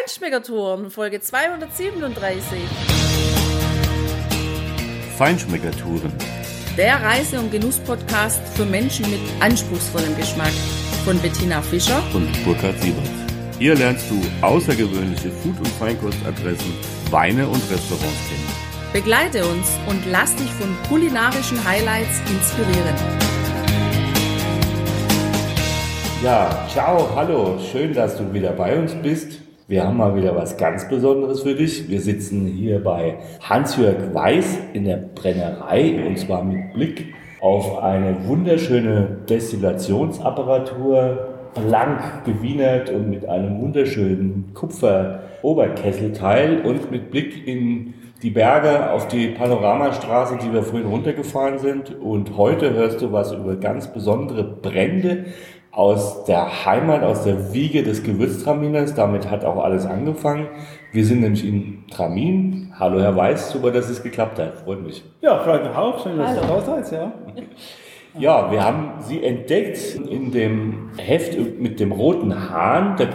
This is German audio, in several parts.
Feinschmeckertouren, Folge 237. Feinschmeckertouren. Der Reise- und Genuss-Podcast für Menschen mit anspruchsvollem Geschmack von Bettina Fischer und Burkhard Siebert. Hier lernst du außergewöhnliche Food- und Feinkostadressen, Weine und Restaurants kennen. Begleite uns und lass dich von kulinarischen Highlights inspirieren. Ja, ciao, hallo, schön, dass du wieder bei uns bist. Wir haben mal wieder was ganz Besonderes für dich. Wir sitzen hier bei Hans-Jörg Weiß in der Brennerei und zwar mit Blick auf eine wunderschöne Destillationsapparatur, blank gewienert und mit einem wunderschönen Kupfer-Oberkesselteil und mit Blick in die Berge auf die Panoramastraße, die wir vorhin runtergefahren sind. Und heute hörst du was über ganz besondere Brände aus der Heimat, aus der Wiege des Gewürztraminers. Damit hat auch alles angefangen. Wir sind nämlich in Tramin. Hallo Herr Weiß, super, dass es geklappt hat. Freut mich. Ja, freut mich auch. Schön, dass ihr da seid. Ja. Ja, wir haben Sie entdeckt in dem Heft mit dem roten Hahn. Da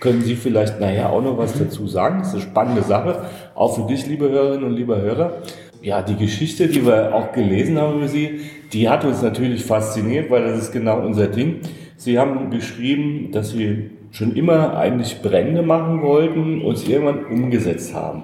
können Sie vielleicht nachher auch noch was dazu sagen. Das ist eine spannende Sache, auch für dich, liebe Hörerinnen und liebe Hörer. Ja, die Geschichte, die wir auch gelesen haben über Sie, die hat uns natürlich fasziniert, weil das ist genau unser Ding. Sie haben geschrieben, dass Sie schon immer eigentlich Brände machen wollten und es irgendwann umgesetzt haben.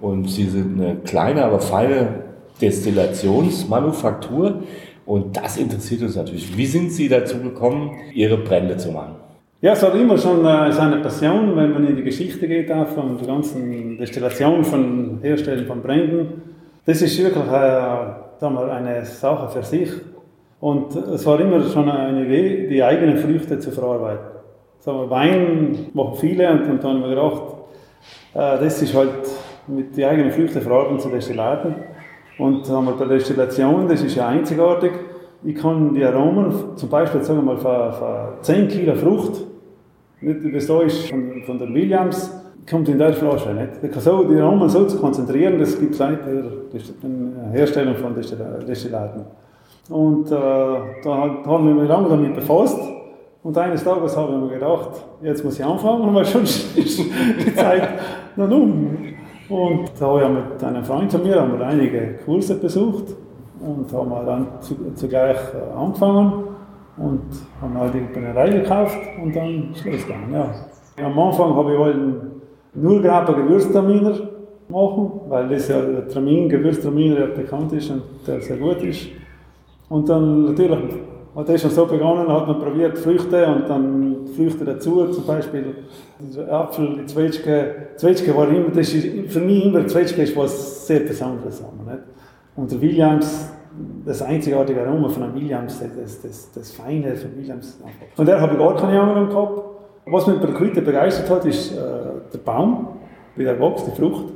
Und Sie sind eine kleine, aber feine Destillationsmanufaktur. Und das interessiert uns natürlich. Wie sind Sie dazu gekommen, Ihre Brände zu machen? Ja, es war immer schon äh, seine Passion, wenn man in die Geschichte geht, auch von der ganzen Destillation, von Herstellen von Bränden. Das ist wirklich äh, eine Sache für sich. Und es war immer schon eine Idee, die eigenen Früchte zu verarbeiten. Sagen Wein machen viele und, und dann haben wir gedacht, äh, das ist halt mit den eigenen Früchten verarbeiten zu destillaten. Und sagen wir, bei der Destillation, das ist ja einzigartig. Ich kann die Aromen, zum Beispiel sagen wir mal von, von 10 Kilo Frucht, nicht ist von, von der Williams, kommt in der Flasche. Nicht? Ich kann so, die Aromen so zu konzentrieren, das gibt es seit der Herstellung von Destillaten. Und äh, da haben wir mich lange damit befasst. Und eines Tages habe ich mir gedacht, jetzt muss ich anfangen, weil schon ist die Zeit noch um. Und da habe ich mit einem Freund von mir haben wir einige Kurse besucht und haben dann zugleich äh, angefangen und haben halt die Brennerei gekauft und dann Schluss gegangen. Ja. Am Anfang habe ich wollen nur Graber Gewürztraminer machen, weil das ja der Tramin, Gewürztraminer ja bekannt ist und der sehr gut ist. Und dann natürlich hat das schon so begonnen, hat man probiert Früchte und dann Früchte dazu, zum Beispiel Apfel, die Zwetschge. Zwetschge war immer, das ist für mich immer, Zwetschge ist was sehr Besonderes. Nicht? Und der Williams, das einzigartige Aroma von einem Williams, das, das, das Feine von Williams. Von der habe ich gar keine Ahnung gehabt. Was mich bei der Quitte begeistert hat, ist äh, der Baum, wie der wächst, die Frucht.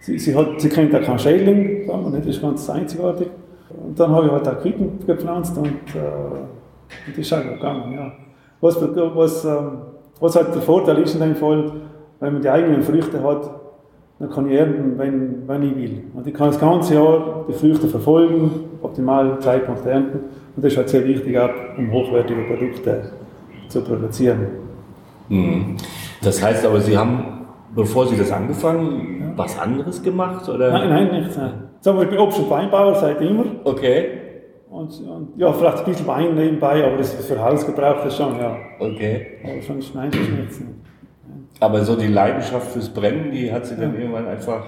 Sie, sie, hat, sie kennt auch keinen Schädling, das ist ganz einzigartig. Und dann habe ich halt auch Quitten gepflanzt und, äh, und das ist auch gegangen. Ja. Was, was, ähm, was halt der Vorteil ist in dem Fall, wenn man die eigenen Früchte hat, dann kann ich ernten, wenn, wenn ich will. Und ich kann das ganze Jahr die Früchte verfolgen, optimal Zeitpunkt ernten. Und das ist halt sehr wichtig, auch, um hochwertige Produkte zu produzieren. Mhm. Das heißt aber, Sie haben, bevor Sie das angefangen, ja. was anderes gemacht? Oder? Nein, nein, nichts. Nein. Sagen wir, ich bin Obst- und Weinbauer seit immer. Okay. Und, und, ja, vielleicht ein bisschen Wein nebenbei, aber das ist für Hausgebrauch das schon, ja. Okay. Aber sonst nein, ist nichts. Aber so die Leidenschaft fürs Brennen, die hat sie dann ja. irgendwann einfach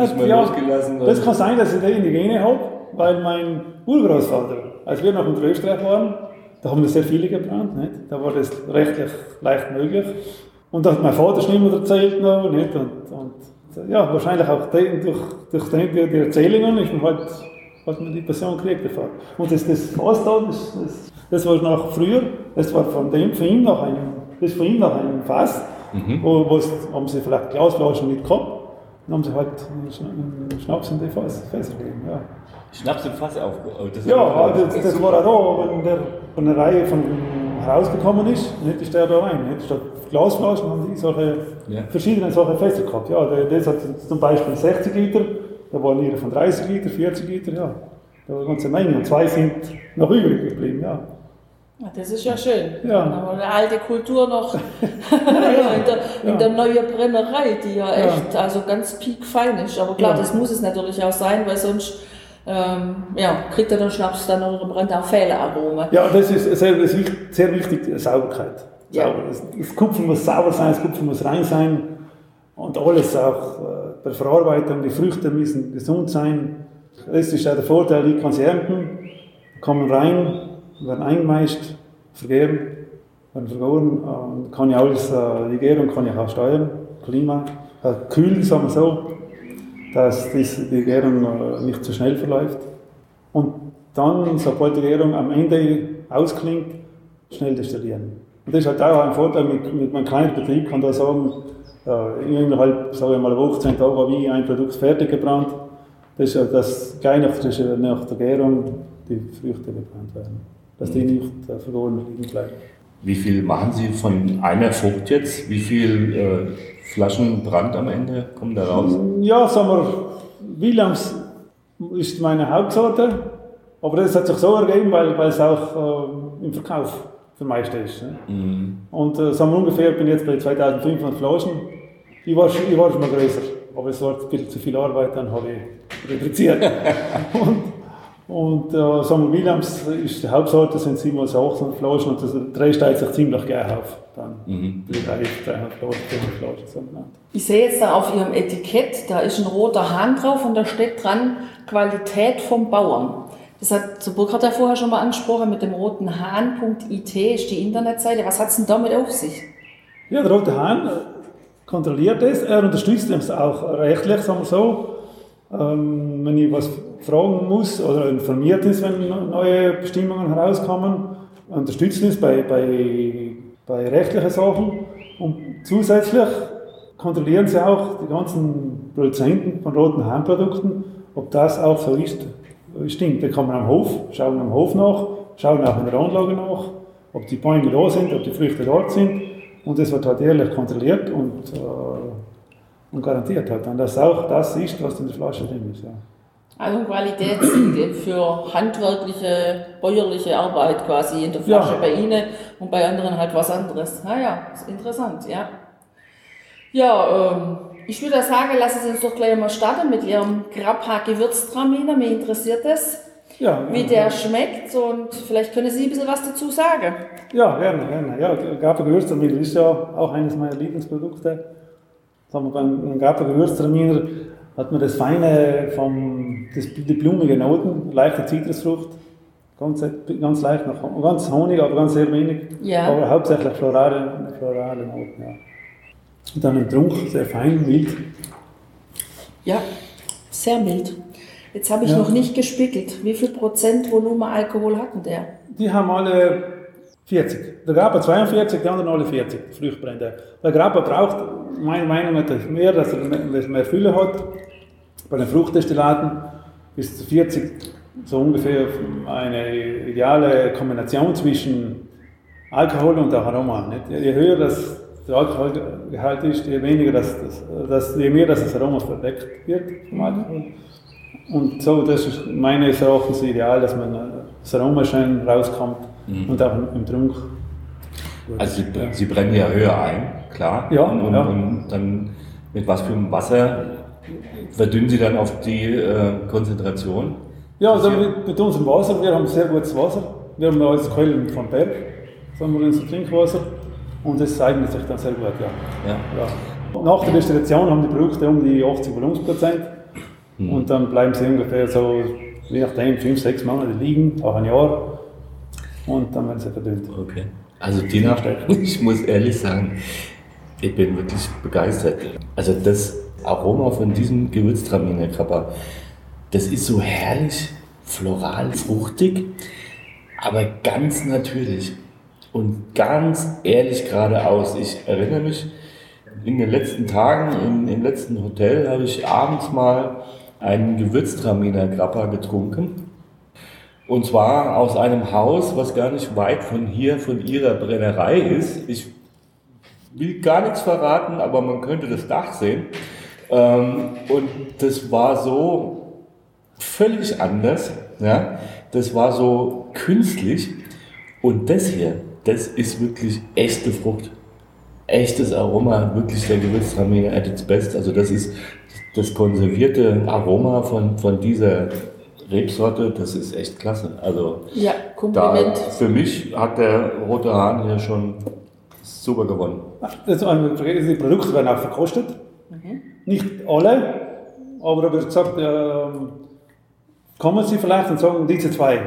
nicht mehr ja, losgelassen? Das kann sein, dass ich die in die Gene habe, weil mein Urgroßvater, als wir noch in Österreich waren, da haben wir sehr viele gebrannt, nicht? da war das rechtlich leicht möglich. Und da hat mein Vater schon immer erzählt noch, nicht? Und, und ja, wahrscheinlich auch durch, durch die, die Erzählungen ist man halt, hat man die Passion gekriegt davon. Und das, das Fass da, das, das, das war nach früher, das war von dem, von ihm nach einem, das von ihm nach einem Fass, mhm. wo, wo haben sie vielleicht Glasflaschen nicht gehabt, dann haben sie halt einen Schnaps in die Fässer gegeben, ja. Schnaps im Fass aufgeholt. Ja, das, das, das war auch da, wenn der von einer Reihe von herausgekommen ist, nicht ist der da rein. Nicht? Statt Glasflaschen haben die solche ja. verschiedene solche Fässer gehabt. Ja, das hat zum Beispiel 60 Liter, da waren ihre von 30 Liter, 40 Liter, ja. Da war eine ganze Menge und zwei sind noch übrig geblieben, ja. Das ist ja schön. Ja. Aber eine alte Kultur noch in, der, in Ja. der neuen Brennerei, die ja Ja. echt also ganz piekfein ist. Aber klar, Ja. das muss es natürlich auch sein, weil sonst ähm, ja, kriegt er den Schnaps dann oder brennt auch Fehlerarome. Ja, das ist sehr, sehr wichtig, Sauberkeit. Ja. Das, Kupfer muss sauber sein, das Kupfer muss rein sein und alles auch äh, bei der Verarbeitung, die Früchte müssen gesund sein. Das ist auch der Vorteil, ich kann sie ernten, kommen rein, werden eingemeischt, vergären, werden vergoren und kann ich alles, äh, die Gärung kann ich auch steuern, Klima, äh, kühl, sagen wir so, dass die Gärung äh, nicht zu schnell verläuft. Und dann, sobald die Gärung am Ende ausklingt, schnell destillieren. Und das ist halt auch ein Vorteil mit, mit einem kleinen Betrieb, kann da sagen, äh, innerhalb, sagen wir mal, eine Woche, zehn Tage habe ich ein Produkt fertig gebrannt. Das ist das gleich nach, nach der Gärung die Früchte gebrannt werden. Dass die nicht äh, verloren liegen bleiben. Wie viel machen Sie von einer Frucht jetzt? Wie viel äh, Flaschen Brand am Ende kommen da raus? Ja, sagen wir, Williams ist meine Hauptsorte, aber das hat sich so ergeben, weil, weil es auch äh, im Verkauf für meiste ist. Ne? Und äh, sagen wir ungefähr, ich bin jetzt bei 2500 Flaschen. Ich war, schon- ich war schon mal größer, aber es war ein bisschen zu viel Arbeit, dann habe ich reduziert. und und äh, sagen wir, Williams ist die Hauptsorte, sind 700 800 Flaschen und das Dreh steigt sich ziemlich gleich auf. Dann die 300 Flaschen, 400 Flaschen, so genannt. Ich sehe jetzt da auf Ihrem Etikett, da ist ein roter Hahn drauf und da steht dran Qualität vom Bauern. Das hat der Burkhard ja vorher schon mal angesprochen, mit dem roten Hahn.it ist die Internetseite. Was hat es denn damit auf sich? Ja, der Rote Hahn kontrolliert es, er unterstützt uns auch rechtlich, sagen wir so. Ähm, wenn ich was fragen muss oder informiert ist, wenn neue Bestimmungen herauskommen, unterstützt uns bei, bei, bei rechtlichen Sachen. Und zusätzlich kontrollieren sie auch die ganzen Produzenten von roten Hahnprodukten, ob das auch so ist. Stimmt, wir kommen am Hof, schauen am Hof nach, schauen auch in der Anlage nach, ob die Bäume da sind, ob die Früchte dort sind. Und das wird halt ehrlich kontrolliert und, äh, und garantiert halt dann, dass auch das ist, was in der Flasche drin ist. Ja. Also Qualitätssiegel für handwerkliche, bäuerliche Arbeit quasi in der Flasche Ja. bei Ihnen und bei anderen halt was anderes. Naja, ist interessant, ja. Ja, ähm, ich würde sagen, lassen Sie uns doch gleich mal starten mit Ihrem Grappa Gewürztraminer. Mich interessiert es, Ja, wie der schmeckt und vielleicht können Sie ein bisschen was dazu sagen. ja, gerne, gerne. Ja, Gapa Gewürztraminer ist ja auch eines meiner Lieblingsprodukte. Sagen wir, beim Gewürztraminer hat man das feine, vom, das, die blumige Noten, leichte Zitrusfrucht, ganz, ganz leicht, nach, ganz Honig, aber ganz sehr wenig. Ja. Aber hauptsächlich florale, florale Noten, ja. Und dann im Trunk, sehr fein, mild. Ja, sehr mild. Jetzt habe ich Ja. noch nicht gespickelt. Wie viel Prozent Volumen Alkohol hatten der? Die haben alle 40. Der Grappa 42, die anderen alle 40 Früchtbrände. Der Grappa braucht, meiner Meinung nach, mehr, dass er mehr, Fülle hat. Bei den Fruchtdestillaten zu 40 so ungefähr eine ideale Kombination zwischen Alkohol und Aroma. Nicht? Je höher das der Alkoholgehalt ist, je weniger das, das, das, je mehr das, das Aroma verdeckt wird vom Alkohol. Und so, das ist meines Erachtens ideal, dass man das Aroma schön rauskommt und auch im, Trunk. Also Sie, Sie brennen ja höher ein, klar. Ja, und, ja. und dann mit was für einem Wasser verdünnen Sie dann auf die äh, Konzentration? Ja, also mit, mit unserem Wasser, wir haben sehr gutes Wasser. Wir haben alles Quellen vom Berg, sagen wir unser Trinkwasser. Und das eignet sich dann sehr gut, ja. Ja. ja. Nach der Destillation haben die Produkte um die 80 Volumensprozent. Und dann bleiben sie ungefähr so, je nachdem, 5, 6 Monate liegen, auch ein Jahr. Und dann werden sie verdünnt. Okay. Also Tina, ich muss ehrlich sagen, ich bin wirklich begeistert. Also das Aroma von diesem Gewürztraminer Kappa, das ist so herrlich, floral, fruchtig, aber ganz natürlich und ganz ehrlich geradeaus. Ich erinnere mich, in den letzten Tagen im, im letzten Hotel habe ich abends mal einen Gewürztraminer Grappa getrunken. Und zwar aus einem Haus, was gar nicht weit von hier, von ihrer Brennerei ist. Ich will gar nichts verraten, aber man könnte das Dach sehen. Ähm, und das war so völlig anders. Ja? Das war so künstlich. Und das hier, das ist wirklich echte Frucht. Echtes Aroma, wirklich der Gewürztraminer at its best. Also das ist das konservierte Aroma von, von dieser Rebsorte, das ist echt klasse. Also Ja, da, Kompliment. für mich hat der rote Hahn hier schon super gewonnen. Das, die Produkte werden auch verkostet. Nicht alle, aber da wird gesagt, ähm, kommen Sie vielleicht und sagen, diese zwei.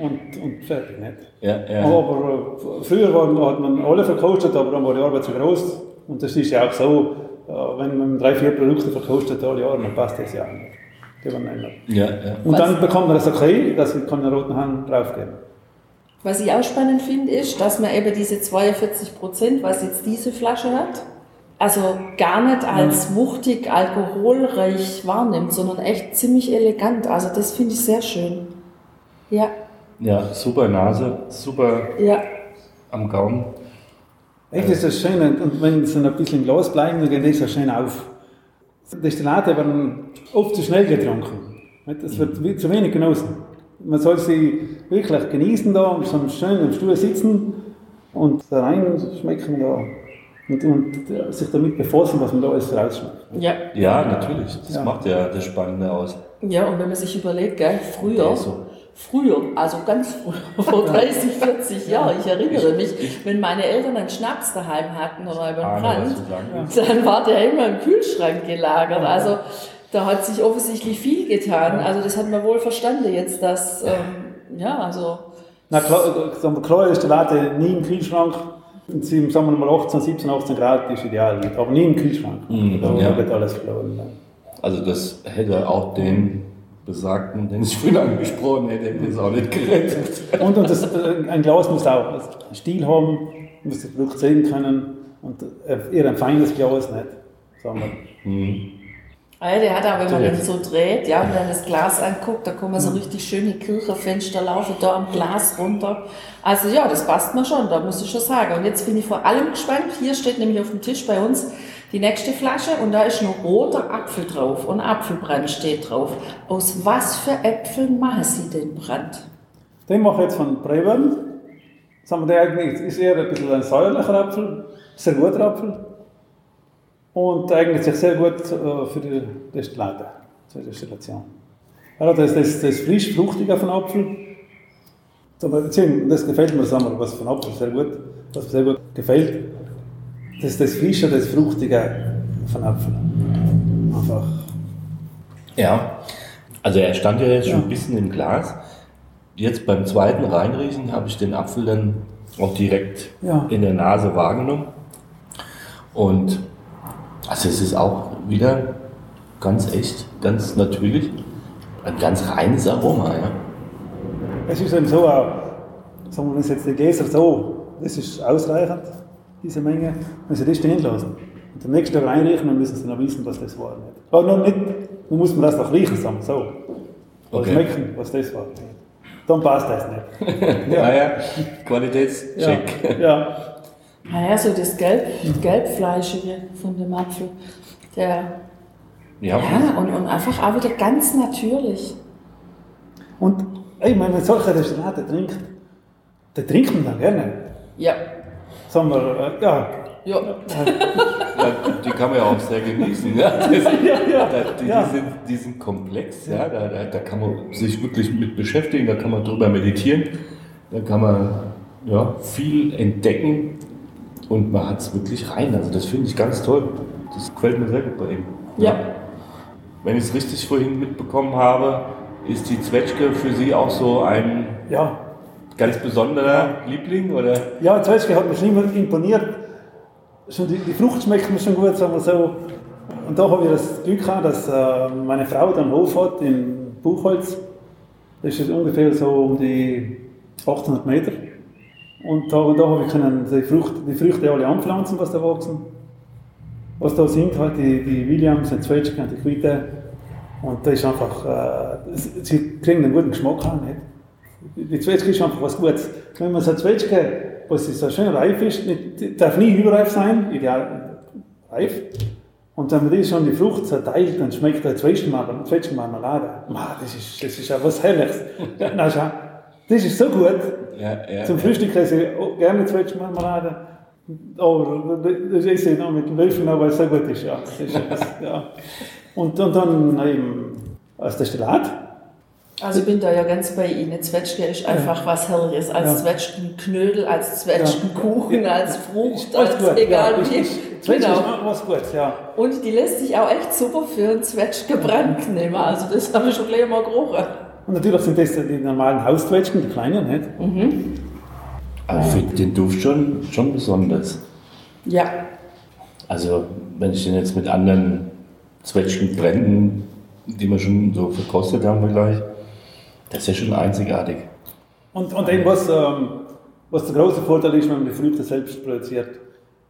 Und, und fertig, nicht? Ja, ja. Aber äh, früher waren, hat man alle verkostet, aber dann war die Arbeit zu groß. Und das ist ja auch so, äh, wenn man drei, vier Produkte verkostet alle Jahre, dann passt das ja auch nicht. Die mehr. ja, ja. Und Was? dann bekommt man das okay, dass ich einen roten Hahn draufgeben Was ich auch spannend finde, ist, dass man eben diese 42 Prozent, was jetzt diese Flasche hat, also gar nicht als wuchtig, alkoholreich wahrnimmt, sondern echt ziemlich elegant. Also das finde ich sehr schön. Ja, ja, super Nase, super ja, am Gaumen. Echt ist das schön, und wenn sie ein bisschen Glas bleiben, dann geht das so schön auf. Destillate werden oft zu schnell getrunken. Es wird wie- zu wenig genossen. Man soll sie wirklich genießen da, und so schön im Stuhl sitzen und da reinschmecken da und, und sich damit befassen, was man da alles rausschmeckt. ja. Ja, natürlich. Das Ja. macht ja das Spannende aus. Ja, und wenn man sich überlegt, gell, früher, so. Früher, also ganz früher, vor 30, 40 Jahren, ich erinnere mich, wenn meine Eltern einen Schnaps daheim hatten oder einen was Brand, dann war der immer im Kühlschrank gelagert. Also da hat sich offensichtlich viel getan. Also das hat man wohl verstanden jetzt, dass, ähm, ja, also, Na klar, äh, sagen wir, klar Destillate nie im Kühlschrank. Sagen wir mal 18, 17, 18 Grad ist ideal, aber nie im Kühlschrank. Mhm, da ja. wird alles verloren. Also das hätte auch den besagten, den ich vorhin angesprochen hätte, hätte es auch nicht gerettet. Und, und das, äh, ein Glas muss auch einen Stil haben, muss das Produkt sehen können und äh, eher ein feines Glas nicht. Sagen wir. ah ja, der hat auch, wenn man den so dreht, ja, und dann das Glas anguckt, da kommen so richtig schöne Kirchenfenster laufen da am Glas runter. Also ja, das passt mir schon, da muss ich schon sagen. Und jetzt bin ich vor allem gespannt, hier steht nämlich auf dem Tisch bei uns die nächste Flasche und da ist ein roter Apfel drauf und Apfelbrand steht drauf. Aus was für Äpfeln machen Sie den Brand? Den mache ich jetzt von Brevern. Sagen wir, der eigentlich ist eher ein bisschen ein säuerlicher Apfel, sehr guter Apfel. Und eignet sich sehr gut äh, für die Destillate, zur Destillation. Ja, das, das, das frisch fruchtige von Apfel. Das gefällt mir, sagen wir, was von Apfel sehr gut, was sehr gut gefällt. Das ist das Frische, das Fruchtige von Apfel. Einfach. Ja, also er stand ja jetzt schon Ja. ein bisschen im Glas. Jetzt beim zweiten Reinriechen habe ich den Apfel dann auch direkt Ja. in der Nase wahrgenommen. Und also es ist auch wieder ganz echt, ganz natürlich, ein ganz reines Aroma. Ja. Es ist eben so, sagen wir, wenn Sie jetzt die Gläser so, das ist ausreichend, diese Menge, wenn Sie das stehen lassen und am nächsten Tag reinriechen, dann müssen Sie noch wissen, was das war. Nicht? Aber noch nicht, dann muss man das noch riechen, sagen so. Oder Okay. schmecken, was das war. Dann passt das nicht. Naja, Qualitätscheck. Ja. ja. Naja, so das Gelb, Gelbfleischige von dem Apfel. Der, Ja, ja, und, und einfach auch wieder ganz natürlich. Und ey, wenn man solche Destillate trinkt, dann trinkt man dann gerne. Ja. Sagen wir, äh, ja, Ja. Ja, die kann man ja auch sehr genießen. Ja. Das, ja. da, die, Ja. die, sind, die sind komplex, ja. Da, da, da kann man sich wirklich mit beschäftigen, da kann man drüber meditieren, da kann man ja, viel entdecken und man hat es wirklich rein. Also das finde ich ganz toll. Das gefällt mir sehr gut bei ihm. Ja. Wenn ich es richtig vorhin mitbekommen habe, ist die Zwetschge für Sie auch so ein ja. Ganz besonderer Liebling? Oder? Ja, Zwetschge hat mir schon immer imponiert. Schon die, die Frucht schmeckt mir schon gut, sagen wir so. Und da habe ich das Glück gehabt, dass äh, meine Frau dann einen Hof hat in Buchholz. Das ist ungefähr so um die 800 Meter. Und da, da habe ich können die, Frucht, die Früchte alle anpflanzen, was da wachsen. Was da sind, halt die, die Williams, die Zwetschge und die Quitte. Und das ist einfach, äh, sie kriegen einen guten Geschmack an. Nicht? Die Zwetschge ist einfach was Gutes. Wenn man so eine Zwetschge, was so schön reif ist, nicht, darf nie überreif sein, ideal reif. Und wenn man die schon die Frucht zerteilt, dann schmeckt der Zwetschgenmarmelade. Zwetschgenmarmelade. Ma, das ist, das ist ja was Herrliches. Na, schau, Das ist so gut. Ja, ja, Zum. Frühstück esse ich gerne Zwetschgenmarmelade. Aber das esse ich noch mit Löffeln, weil es so gut ist. Ja. Ist ja. Und, und dann eben als Destillat. Also ich bin da ja ganz bei Ihnen. Zwetschge ist einfach was Herrliches. Als Ja. Zwetschgenknödel, als Zwetschgenkuchen, als Frucht, als gut, egal ja. wie. Zwetschgen Genau. ist auch was Gutes, ja. Und die lässt sich auch echt super für einen Zwetschgebrand nehmen. Also das habe ich schon gleich mal gerochen. Und natürlich sind das die normalen Hauszwetschgen, die kleinen, nicht? Aber ich finde den Duft schon, schon besonders. Ja, Also, wenn ich den jetzt mit anderen Zwetschgenbränden, die wir schon so verkostet haben, vielleicht, das ist ja schon einzigartig. Und, und eben was, ähm, was der große Vorteil ist, wenn man die Früchte selbst produziert.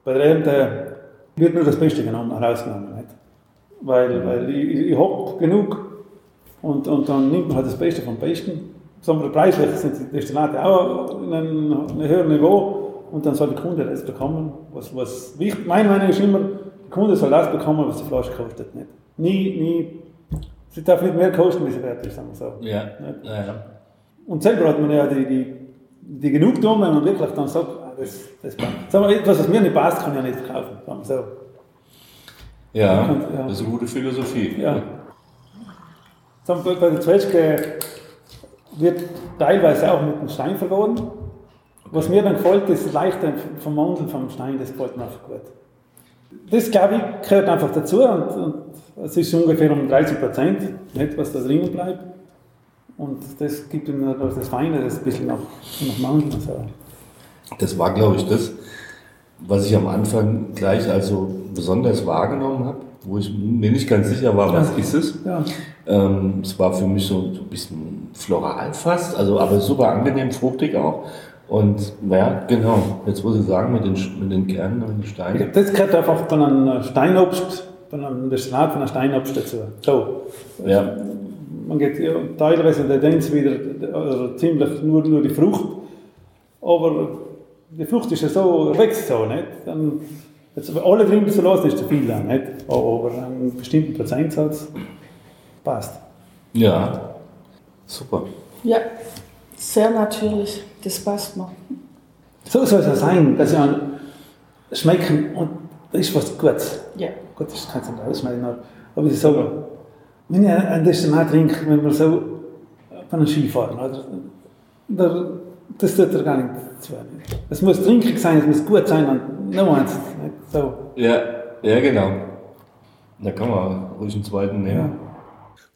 Bei der Ernte wird nur das Beste genommen, herausgenommen. Nicht? Weil, weil ich, ich habe genug und, und dann nimmt man halt das Beste vom Besten. Wir, preislich sind die Destillate auch in einem, einem höheren Niveau und dann soll der Kunde das bekommen. Was, was wichtig, meine Meinung ist immer, der Kunde soll das bekommen, was die Flasche kostet. Nicht? Nie, nie, sie darf nicht mehr kosten, wie sie wert ist, sagen wir so. Ja, ja, ja. Und selber hat man ja die, die, die Genugtuung, wenn man wirklich dann sagt, ah, das, das passt. Sagen wir, etwas, was mir nicht passt, kann ich ja nicht verkaufen. Sagen wir so. Ja, Ja. das ist eine gute Philosophie. Ja. Sagen wir, bei der Zwetschge wird teilweise auch mit dem Stein vergoren. Was mir dann gefällt, ist das leichte Vermandeln vom Stein, das gefällt mir einfach gut. Das, glaube ich, gehört einfach dazu und, es ist ungefähr um 30 Prozent, nicht, was da drinnen bleibt. Und das gibt ihm noch das Feine, das ein bisschen noch, noch Mandeln. und So. Das war, glaube ich, das, was ich am Anfang gleich also besonders wahrgenommen habe, wo ich mir nicht ganz sicher war, was ist es. Ja. Ähm, es war für mich so, so ein bisschen floral fast, also aber super angenehm, fruchtig auch. Und ja, genau, jetzt wo Sie sagen, mit den, mit den Kernen und den Steinen. Das gehört einfach von einem Steinobst, von einem Destillat von einem Steinobst dazu. So. Ja, Man geht ja, teilweise der Dance wieder oder ziemlich nur, nur die Frucht. Aber die Frucht ist ja so, wächst so, nicht? Dann, jetzt alle drin zu lassen, ist zu viel, auch, nicht? Aber einen bestimmten Prozentsatz passt. ja, super. ja, sehr natürlich. Das passt mir. So soll es ja sein, dass ja schmecken und das ist was Gutes. Ja. Gut, das kann ich nicht ausschneiden, aber- aber ich sage, wenn ich ein Destillat trinke, wenn wir so von einem Skifahren, oder, da, das tut er gar nicht zu. Es muss trinkig sein, es muss gut sein und noch eins. Nicht? So. Ja, ja, genau. Da kann man ruhig einen zweiten nehmen. Ja.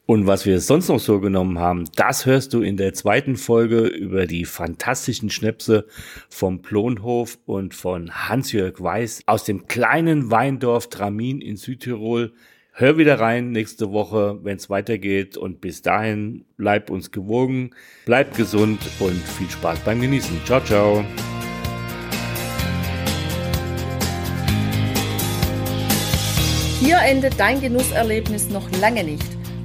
Und was wir sonst noch so genommen haben, das hörst du in der zweiten Folge über die fantastischen Schnäpse vom Plonhof und von Hans-Jörg Weiß aus dem kleinen Weindorf Tramin in Südtirol. Hör wieder rein nächste Woche, wenn es weitergeht. Und bis dahin bleib uns gewogen, bleib gesund und viel Spaß beim Genießen. Ciao, ciao. Hier endet dein Genusserlebnis noch lange nicht.